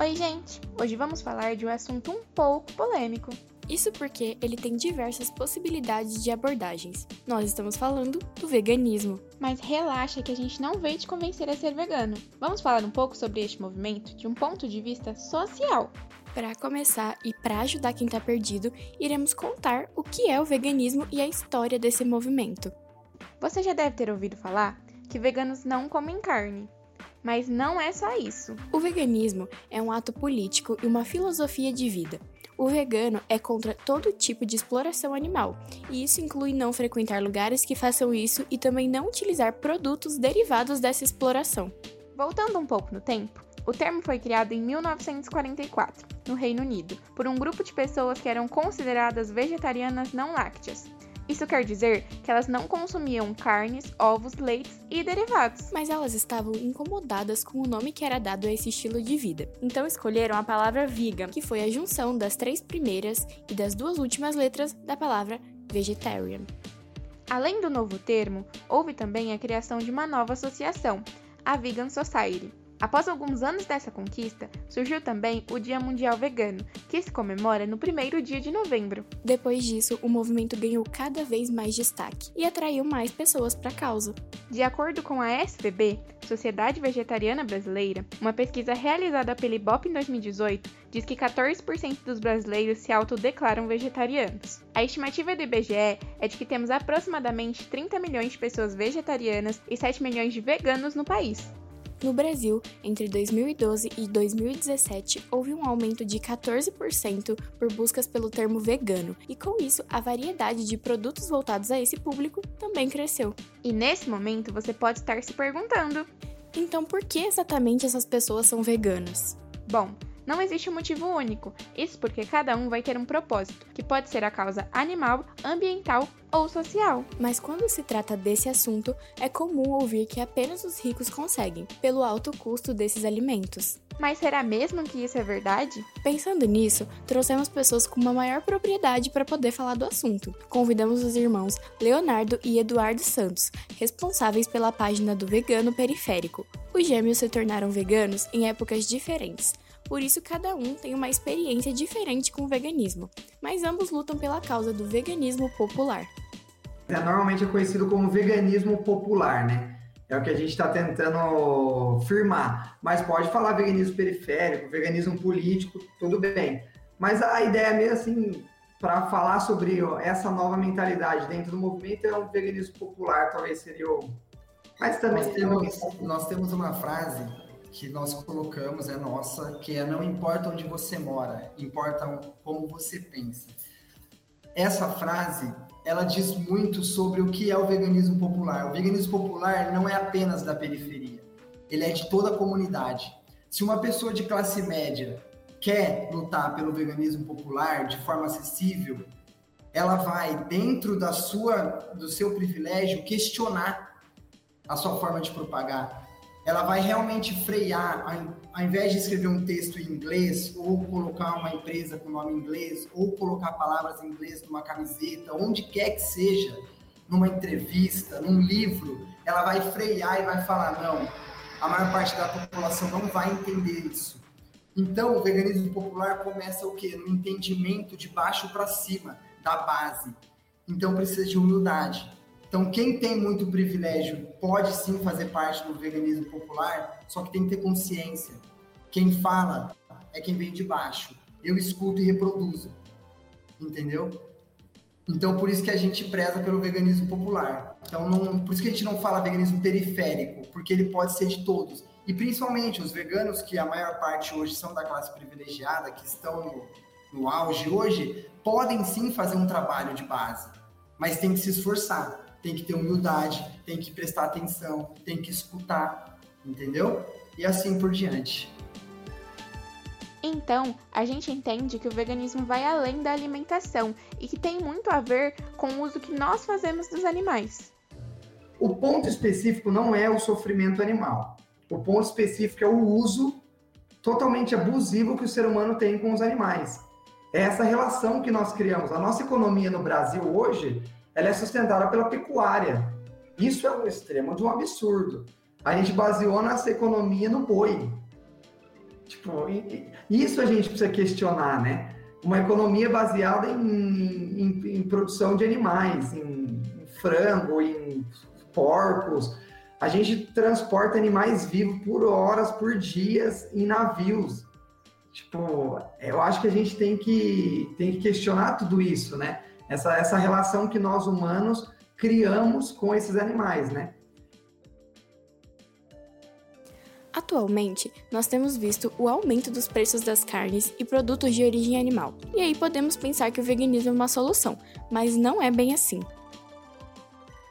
Oi, gente! Hoje vamos falar de um assunto um pouco polêmico. Isso porque ele tem diversas possibilidades de abordagens. Nós estamos falando do veganismo. Mas relaxa que a gente não veio te convencer a ser vegano. Vamos falar um pouco sobre este movimento de um ponto de vista social. Para começar e para ajudar quem está perdido, iremos contar o que é o veganismo e a história desse movimento. Você já deve ter ouvido falar que veganos não comem carne. Mas não é só isso. O veganismo é um ato político e uma filosofia de vida. O vegano é contra todo tipo de exploração animal, e isso inclui não frequentar lugares que façam isso e também não utilizar produtos derivados dessa exploração. Voltando um pouco no tempo, o termo foi criado em 1944, no Reino Unido, por um grupo de pessoas que eram consideradas vegetarianas não lácteas. Isso quer dizer que elas não consumiam carnes, ovos, leites e derivados. Mas elas estavam incomodadas com o nome que era dado a esse estilo de vida. Então escolheram a palavra vegan, que foi a junção das três primeiras e das duas últimas letras da palavra vegetarian. Além do novo termo, houve também a criação de uma nova associação, a Vegan Society, Após alguns anos dessa conquista, surgiu também o Dia Mundial Vegano, que se comemora no primeiro dia de novembro. Depois disso, o movimento ganhou cada vez mais destaque e atraiu mais pessoas para a causa. De acordo com a SVB, Sociedade Vegetariana Brasileira, uma pesquisa realizada pela Ibope em 2018 diz que 14% dos brasileiros se autodeclaram vegetarianos. A estimativa do IBGE é de que temos aproximadamente 30 milhões de pessoas vegetarianas e 7 milhões de veganos no país. No Brasil, entre 2012 e 2017, houve um aumento de 14% por buscas pelo termo vegano, e com isso, a variedade de produtos voltados a esse público também cresceu. E nesse momento você pode estar se perguntando: então por que exatamente essas pessoas são veganas? Bom, não existe um motivo único, isso porque cada um vai ter um propósito, que pode ser a causa animal, ambiental ou social. Mas quando se trata desse assunto, é comum ouvir que apenas os ricos conseguem, pelo alto custo desses alimentos. Mas será mesmo que isso é verdade? Pensando nisso, trouxemos pessoas com uma maior propriedade para poder falar do assunto. Convidamos os irmãos Leonardo e Eduardo Santos, responsáveis pela página do Vegano Periférico. Os gêmeos se tornaram veganos em épocas diferentes. Por isso, cada um tem uma experiência diferente com o veganismo, mas ambos lutam pela causa do veganismo popular. É, normalmente é conhecido como veganismo popular, né? É o que a gente está tentando firmar. Mas pode falar veganismo periférico, veganismo político, tudo bem. Mas a ideia mesmo, assim, para falar sobre essa nova mentalidade dentro do movimento é um veganismo popular, talvez seria o. Mas também. Nós temos, nós temos uma frase que nós colocamos é nossa, que é não importa onde você mora, importa como você pensa. Essa frase, ela diz muito sobre o que é o veganismo popular. O veganismo popular não é apenas da periferia, ele é de toda a comunidade. Se uma pessoa de classe média quer lutar pelo veganismo popular de forma acessível, ela vai dentro da sua do seu privilégio questionar a sua forma de propagar, ela vai realmente frear, ao invés de escrever um texto em inglês, ou colocar uma empresa com nome em inglês, ou colocar palavras em inglês numa camiseta, onde quer que seja, numa entrevista, num livro, ela vai frear e vai falar: não, a maior parte da população não vai entender isso. Então, o veganismo popular começa o quê? No entendimento de baixo para cima, da base. Então, precisa de humildade então, quem tem muito privilégio pode sim fazer parte do veganismo popular, só que tem que ter consciência. Quem fala é quem vem de baixo. Eu escuto e reproduzo. Entendeu? Então, por isso que a gente preza pelo veganismo popular. Então, não, por isso que a gente não fala veganismo periférico, porque ele pode ser de todos. E principalmente os veganos, que a maior parte hoje são da classe privilegiada, que estão no, no auge hoje, podem sim fazer um trabalho de base, mas tem que se esforçar tem que ter humildade, tem que prestar atenção, tem que escutar, entendeu? E assim por diante. Então, a gente entende que o veganismo vai além da alimentação e que tem muito a ver com o uso que nós fazemos dos animais. O ponto específico não é o sofrimento animal. O ponto específico é o uso totalmente abusivo que o ser humano tem com os animais. É essa relação que nós criamos. A nossa economia no Brasil hoje ela é sustentada pela pecuária. Isso é um extremo de um absurdo. A gente baseou nossa economia no boi. Tipo, isso a gente precisa questionar, né? Uma economia baseada em, em, em produção de animais, em, em frango, em porcos. A gente transporta animais vivos por horas, por dias, em navios. Tipo, eu acho que a gente tem que, tem que questionar tudo isso, né? Essa, essa relação que nós humanos criamos com esses animais, né? Atualmente, nós temos visto o aumento dos preços das carnes e produtos de origem animal. E aí podemos pensar que o veganismo é uma solução, mas não é bem assim.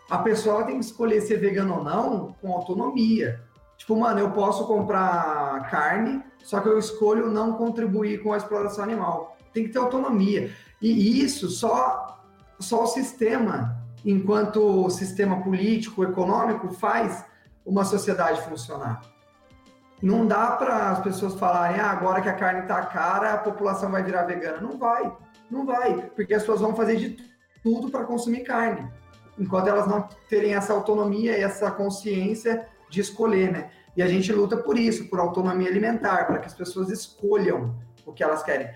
A pessoa tem que escolher ser vegano ou não com autonomia. Tipo, mano, eu posso comprar carne, só que eu escolho não contribuir com a exploração animal. Tem que ter autonomia. E isso só, só o sistema, enquanto sistema político, econômico, faz uma sociedade funcionar. Não dá para as pessoas falarem, ah, agora que a carne está cara, a população vai virar vegana. Não vai, não vai, porque as pessoas vão fazer de tudo para consumir carne, enquanto elas não terem essa autonomia e essa consciência de escolher, né? E a gente luta por isso, por autonomia alimentar, para que as pessoas escolham o que elas querem.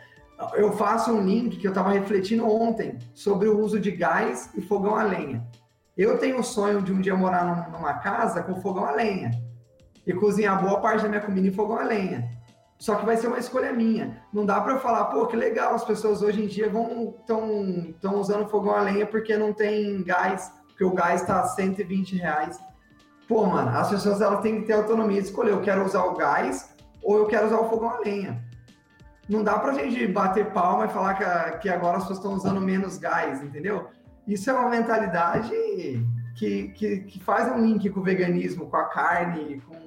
Eu faço um link que eu estava refletindo ontem sobre o uso de gás e fogão a lenha. Eu tenho o sonho de um dia morar numa casa com fogão a lenha e cozinhar boa parte da minha comida em fogão a lenha. Só que vai ser uma escolha minha. Não dá para falar, pô, que legal, as pessoas hoje em dia vão estão usando fogão a lenha porque não tem gás, porque o gás está 120 reais. Pô, mano, as pessoas elas têm que ter autonomia de escolher, eu quero usar o gás ou eu quero usar o fogão a lenha. Não dá pra gente bater palma e falar que, que agora as pessoas estão usando menos gás, entendeu? Isso é uma mentalidade que, que, que faz um link com o veganismo, com a carne, com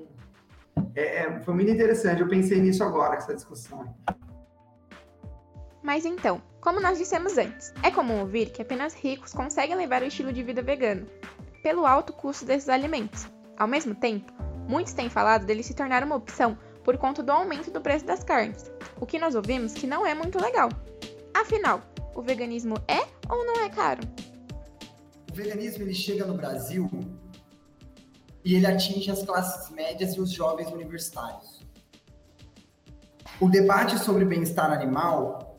é, é, foi muito interessante. Eu pensei nisso agora, com essa discussão. Mas então, como nós dissemos antes, é comum ouvir que apenas ricos conseguem levar o estilo de vida vegano, pelo alto custo desses alimentos. Ao mesmo tempo, muitos têm falado dele se tornar uma opção por conta do aumento do preço das carnes, o que nós ouvimos que não é muito legal. Afinal, o veganismo é ou não é caro? O veganismo ele chega no Brasil e ele atinge as classes médias e os jovens universitários. O debate sobre bem-estar animal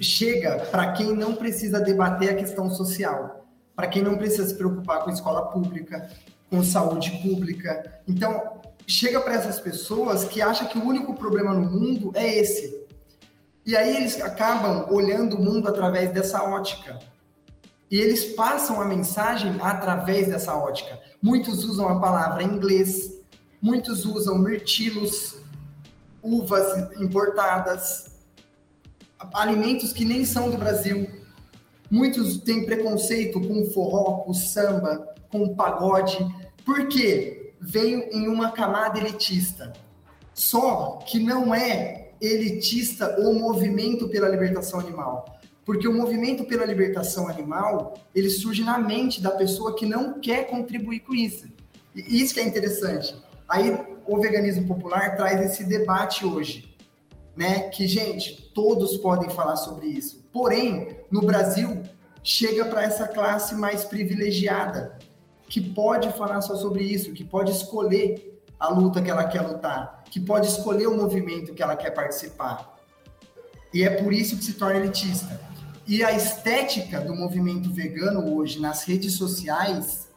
chega para quem não precisa debater a questão social, para quem não precisa se preocupar com escola pública, com saúde pública. Então, chega para essas pessoas que acham que o único problema no mundo é esse. E aí eles acabam olhando o mundo através dessa ótica. E eles passam a mensagem através dessa ótica. Muitos usam a palavra em inglês, muitos usam mirtilos, uvas importadas, alimentos que nem são do Brasil. Muitos têm preconceito com forró, com samba, com pagode. Por quê? Veio em uma camada elitista. Só que não é elitista o movimento pela libertação animal. Porque o movimento pela libertação animal, ele surge na mente da pessoa que não quer contribuir com isso. E isso que é interessante. Aí o veganismo popular traz esse debate hoje, né? Que gente, todos podem falar sobre isso. Porém, no Brasil chega para essa classe mais privilegiada, que pode falar só sobre isso, que pode escolher a luta que ela quer lutar, que pode escolher o movimento que ela quer participar. E é por isso que se torna elitista. E a estética do movimento vegano hoje nas redes sociais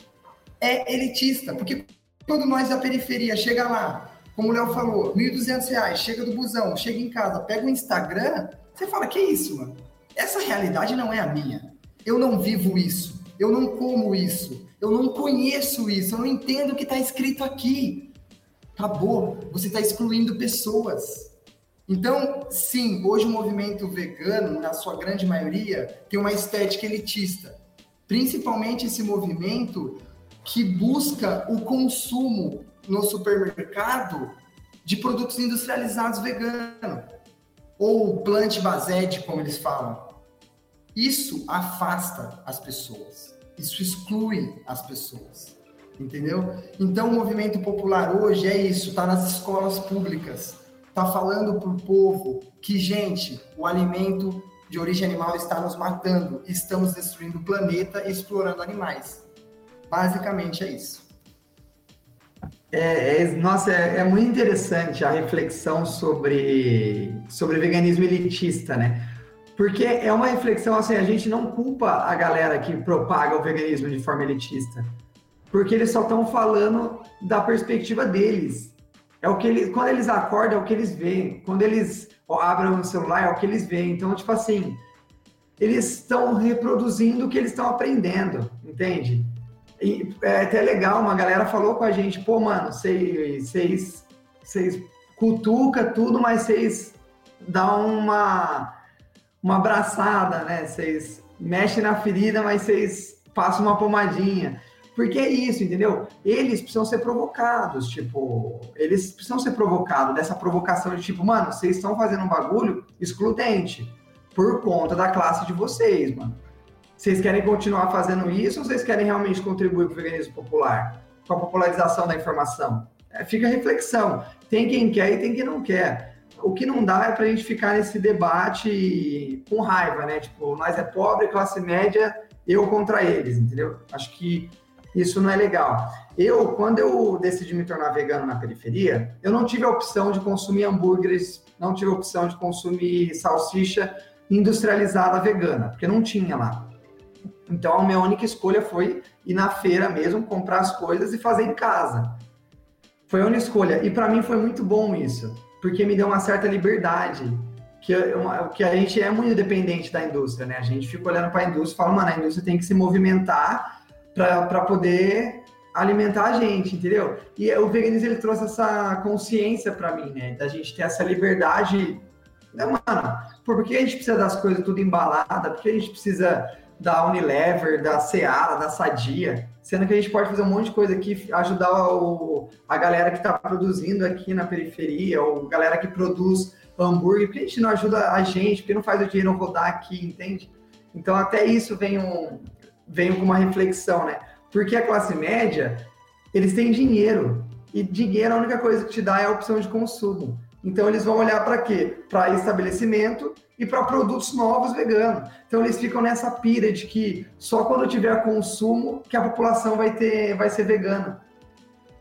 é elitista, porque quando nós da periferia chega lá, como o Léo falou, R$ 1.200, chega do busão, chega em casa, pega o Instagram, você fala, que isso, mano? Essa realidade não é a minha. Eu não vivo isso, eu não como isso, eu não conheço isso, eu não entendo o que está escrito aqui. Acabou, você está excluindo pessoas. Então, sim, hoje o movimento vegano, na sua grande maioria, tem uma estética elitista. Principalmente esse movimento que busca o consumo no supermercado de produtos industrializados veganos, ou plant-based, como eles falam. Isso afasta as pessoas, isso exclui as pessoas, entendeu? Então, o movimento popular hoje é isso, está nas escolas públicas, está falando para o povo que, gente, o alimento de origem animal está nos matando, estamos destruindo o planeta e explorando animais. Basicamente é isso. É, é, nossa, é, é, muito interessante a reflexão sobre, sobre veganismo elitista, né? Porque é uma reflexão assim, a gente não culpa a galera que propaga o veganismo de forma elitista, porque eles só estão falando da perspectiva deles. É o que eles, quando eles acordam, é o que eles veem. Quando eles abrem o celular, é o que eles veem. Então, tipo assim, eles estão reproduzindo o que eles estão aprendendo, entende? E é até legal, uma galera falou com a gente, pô, mano, vocês, cutuca tudo, mas vocês dão uma, uma abraçada, né? Vocês mexem na ferida, mas vocês passam uma pomadinha. Porque é isso, entendeu? Eles precisam ser provocados, tipo, eles precisam ser provocados dessa provocação de tipo, mano, vocês estão fazendo um bagulho excludente por conta da classe de vocês, mano. Vocês querem continuar fazendo isso ou vocês querem realmente contribuir para o veganismo popular? Com a popularização da informação? É, fica a reflexão. Tem quem quer e tem quem não quer. O que não dá é para a gente ficar nesse debate com raiva, né? Tipo, nós é pobre, classe média, eu contra eles, entendeu? Acho que isso não é legal. Eu, quando eu decidi me tornar vegano na periferia, eu não tive a opção de consumir hambúrgueres, não tive a opção de consumir salsicha industrializada vegana, porque não tinha lá. Então a minha única escolha foi ir na feira mesmo, comprar as coisas e fazer em casa. Foi a única escolha. E para mim foi muito bom isso, porque me deu uma certa liberdade. Que, uma, que a gente é muito dependente da indústria, né? A gente fica olhando para a indústria e fala, mano, a indústria tem que se movimentar para poder alimentar a gente, entendeu? E o veganismo ele trouxe essa consciência para mim, né? Da gente ter essa liberdade. Né, mano? Por que a gente precisa das coisas tudo embalada? Por que a gente precisa da Unilever, da Seara, da Sadia, sendo que a gente pode fazer um monte de coisa aqui, ajudar o, a galera que está produzindo aqui na periferia, ou galera que produz hambúrguer, porque a gente não ajuda a gente, porque não faz o dinheiro rodar aqui, entende? Então até isso vem, um, vem com uma reflexão, né? Porque a classe média, eles têm dinheiro, e dinheiro a única coisa que te dá é a opção de consumo. Então eles vão olhar para quê? Para estabelecimento e para produtos novos veganos. Então eles ficam nessa pira de que só quando tiver consumo que a população vai ter, vai ser vegana.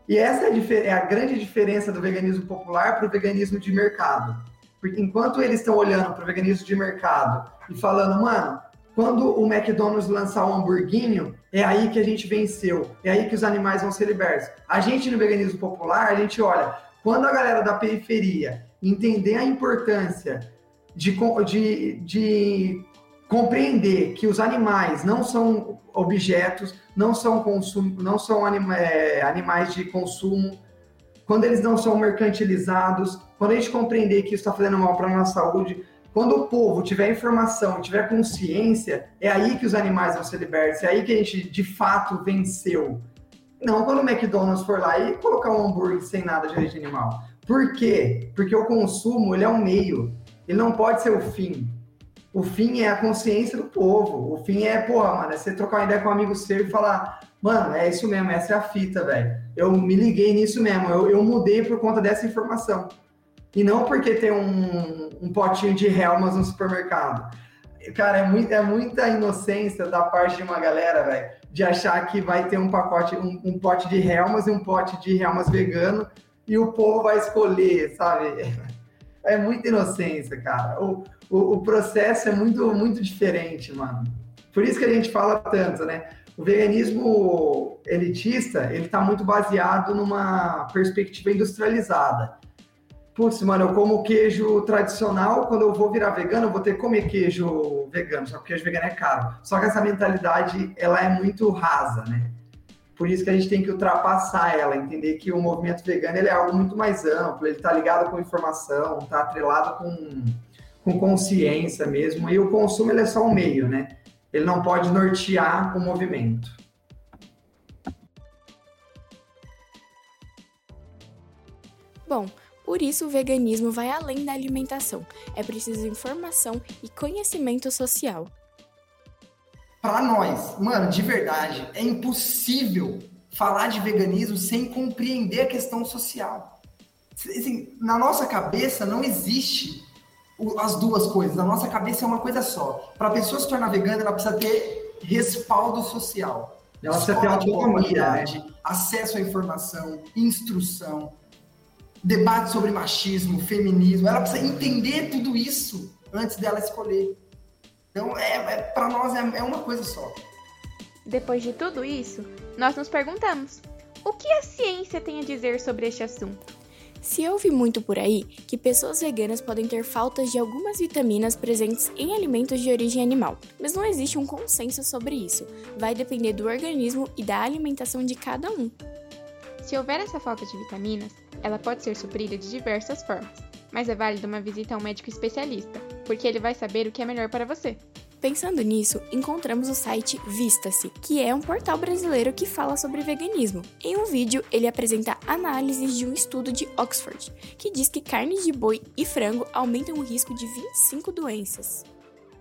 E essa é a, é a grande diferença do veganismo popular para o veganismo de mercado. Porque enquanto eles estão olhando para o veganismo de mercado e falando, mano, quando o McDonald's lançar um hamburguinho, é aí que a gente venceu, é aí que os animais vão ser libertos. A gente no veganismo popular, a gente olha, quando a galera da periferia entender a importância de, de, de compreender que os animais não são objetos, não são, consumo, não são anima, é, animais de consumo, quando eles não são mercantilizados, quando a gente compreender que isso está fazendo mal para a nossa saúde, quando o povo tiver informação, tiver consciência, é aí que os animais vão ser libertos, é aí que a gente de fato venceu. Não quando o McDonald's for lá e colocar um hambúrguer sem nada de origem animal. Por quê? Porque o consumo ele é um meio. Ele não pode ser o fim. O fim é a consciência do povo. O fim é, porra, mano, é você trocar uma ideia com um amigo seu e falar, mano, é isso mesmo, essa é a fita, velho. Eu me liguei nisso mesmo, eu, eu mudei por conta dessa informação. E não porque tem um, um potinho de Helmas no supermercado. Cara, é, muito, é muita inocência da parte de uma galera, velho, de achar que vai ter um pacote, um, um pote de Helmas e um pote de Helmas vegano e o povo vai escolher, sabe? é muita inocência, cara. O, o, o, processo é muito, muito diferente, mano. Por isso que a gente fala tanto, né? O veganismo elitista, ele tá muito baseado numa perspectiva industrializada. Putz, mano, eu como queijo tradicional, quando eu vou virar vegano, eu vou ter que comer queijo vegano, só que queijo vegano é caro. Só que essa mentalidade, ela é muito rasa, né? Por isso que a gente tem que ultrapassar ela, entender que o movimento vegano ele é algo muito mais amplo, ele está ligado com informação, está atrelado com, com consciência mesmo, e o consumo ele é só um meio, né? Ele não pode nortear o movimento. Bom, por isso o veganismo vai além da alimentação. É preciso informação e conhecimento social para nós, mano, de verdade, é impossível falar de veganismo sem compreender a questão social. Assim, na nossa cabeça não existe as duas coisas. Na nossa cabeça é uma coisa só. Para a pessoa se tornar vegana, ela precisa ter respaldo social. Ela precisa ter autonomia, né? acesso à informação, instrução, debate sobre machismo, feminismo. Ela precisa entender tudo isso antes dela escolher. Então, é, é para nós é, é uma coisa só. Depois de tudo isso, nós nos perguntamos: o que a ciência tem a dizer sobre este assunto? Se ouve muito por aí que pessoas veganas podem ter faltas de algumas vitaminas presentes em alimentos de origem animal, mas não existe um consenso sobre isso. Vai depender do organismo e da alimentação de cada um. Se houver essa falta de vitaminas, ela pode ser suprida de diversas formas, mas é válido uma visita a um médico especialista, porque ele vai saber o que é melhor para você. Pensando nisso, encontramos o site Vista-se, que é um portal brasileiro que fala sobre veganismo. Em um vídeo, ele apresenta análises de um estudo de Oxford, que diz que carne de boi e frango aumentam o risco de 25 doenças.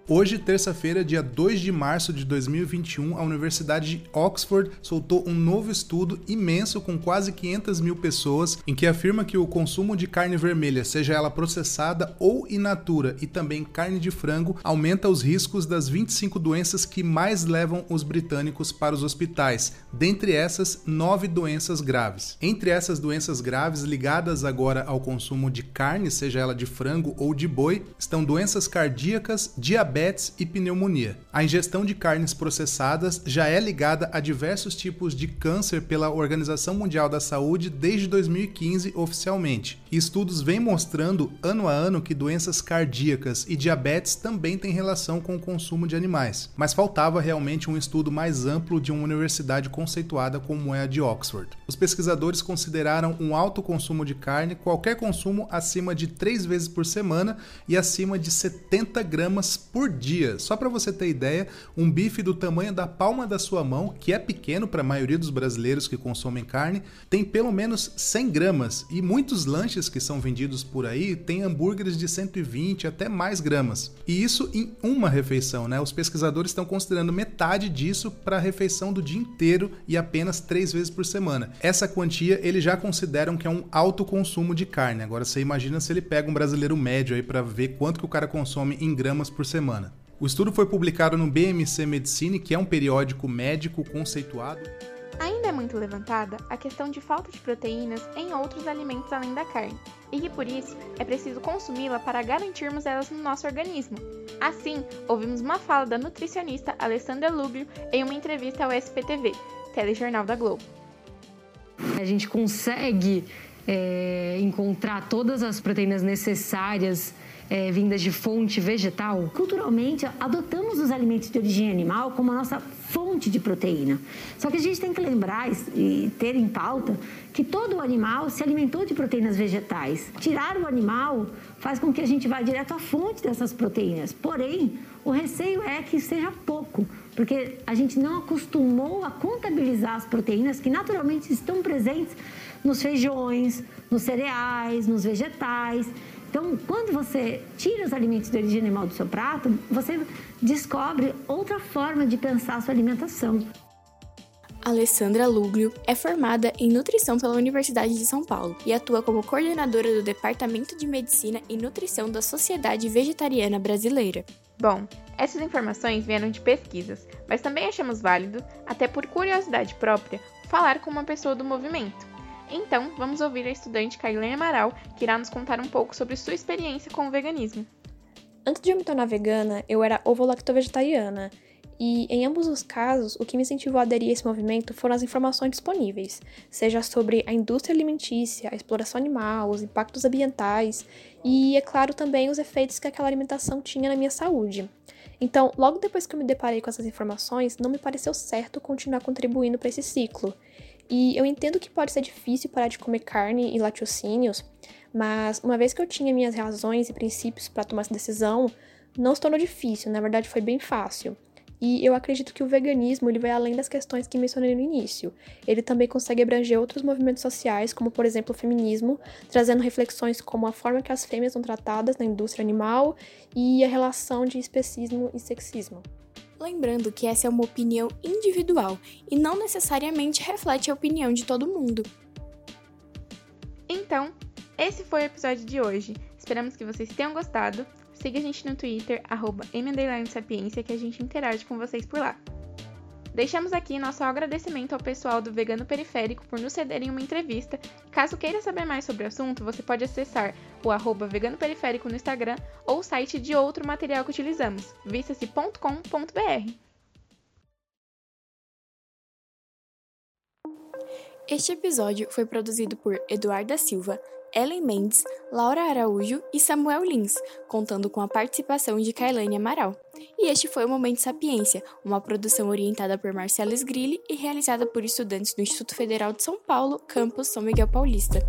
Hoje, terça-feira, dia 2 de março de 2021, a Universidade de Oxford soltou um novo estudo imenso com quase 500 mil pessoas, em que afirma que o consumo de carne vermelha, seja ela processada ou in natura, e também carne de frango, aumenta os riscos das 25 doenças que mais levam os britânicos para os hospitais, dentre essas, nove doenças graves. Entre essas doenças graves ligadas agora ao consumo de carne, seja ela de frango ou de boi, estão doenças cardíacas, diabetes diabetes e pneumonia. A ingestão de carnes processadas já é ligada a diversos tipos de câncer pela Organização Mundial da Saúde desde 2015 oficialmente. Estudos vêm mostrando ano a ano que doenças cardíacas e diabetes também têm relação com o consumo de animais. Mas faltava realmente um estudo mais amplo de uma universidade conceituada como é a de Oxford. Os pesquisadores consideraram um alto consumo de carne qualquer consumo acima de 3 vezes por semana e acima de 70 gramas por por dia. Só para você ter ideia, um bife do tamanho da palma da sua mão, que é pequeno para a maioria dos brasileiros que consomem carne, tem pelo menos 100 gramas. E muitos lanches que são vendidos por aí têm hambúrgueres de 120 até mais gramas. E isso em uma refeição, né? Os pesquisadores estão considerando metade disso para a refeição do dia inteiro e apenas três vezes por semana. Essa quantia eles já consideram que é um alto consumo de carne. Agora você imagina se ele pega um brasileiro médio aí para ver quanto que o cara consome em gramas por semana semana. O estudo foi publicado no BMC Medicine, que é um periódico médico conceituado. Ainda é muito levantada a questão de falta de proteínas em outros alimentos além da carne, e que por isso é preciso consumi-la para garantirmos elas no nosso organismo. Assim, ouvimos uma fala da nutricionista Alessandra Luglio em uma entrevista ao SPTV, telejornal da Globo. A gente consegue é, encontrar todas as proteínas necessárias é, vindas de fonte vegetal? Culturalmente, adotamos os alimentos de origem animal como a nossa fonte de proteína. Só que a gente tem que lembrar e ter em pauta que todo animal se alimentou de proteínas vegetais. Tirar o animal faz com que a gente vá direto à fonte dessas proteínas. Porém, o receio é que seja pouco, porque a gente não acostumou a contabilizar as proteínas que naturalmente estão presentes nos feijões, nos cereais, nos vegetais. Então, quando você tira os alimentos de origem animal do seu prato, você descobre outra forma de pensar a sua alimentação. Alessandra Luglio é formada em nutrição pela Universidade de São Paulo e atua como coordenadora do Departamento de Medicina e Nutrição da Sociedade Vegetariana Brasileira. Bom, essas informações vieram de pesquisas, mas também achamos válido, até por curiosidade própria, falar com uma pessoa do movimento. Então, vamos ouvir a estudante Kailene Amaral, que irá nos contar um pouco sobre sua experiência com o veganismo. Antes de eu me tornar vegana, eu era ovo-lacto-vegetariana, e em ambos os casos, o que me incentivou a aderir a esse movimento foram as informações disponíveis, seja sobre a indústria alimentícia, a exploração animal, os impactos ambientais e, é claro, também os efeitos que aquela alimentação tinha na minha saúde. Então, logo depois que eu me deparei com essas informações, não me pareceu certo continuar contribuindo para esse ciclo. E eu entendo que pode ser difícil parar de comer carne e laticínios, mas uma vez que eu tinha minhas razões e princípios para tomar essa decisão, não se tornou difícil, na verdade foi bem fácil. E eu acredito que o veganismo ele vai além das questões que mencionei no início. Ele também consegue abranger outros movimentos sociais, como por exemplo o feminismo, trazendo reflexões como a forma que as fêmeas são tratadas na indústria animal e a relação de especismo e sexismo. Lembrando que essa é uma opinião individual e não necessariamente reflete a opinião de todo mundo. Então, esse foi o episódio de hoje. Esperamos que vocês tenham gostado. Siga a gente no Twitter, arroba que a gente interage com vocês por lá. Deixamos aqui nosso agradecimento ao pessoal do Vegano Periférico por nos cederem uma entrevista. Caso queira saber mais sobre o assunto, você pode acessar o arroba Vegano Periférico no Instagram ou o site de outro material que utilizamos, vista-se.com.br. Este episódio foi produzido por Eduarda Silva, Ellen Mendes, Laura Araújo e Samuel Lins, contando com a participação de Kailane Amaral. E este foi o Momento Sapiência, uma produção orientada por Marcelo Sgrilli e realizada por estudantes do Instituto Federal de São Paulo, campus São Miguel Paulista.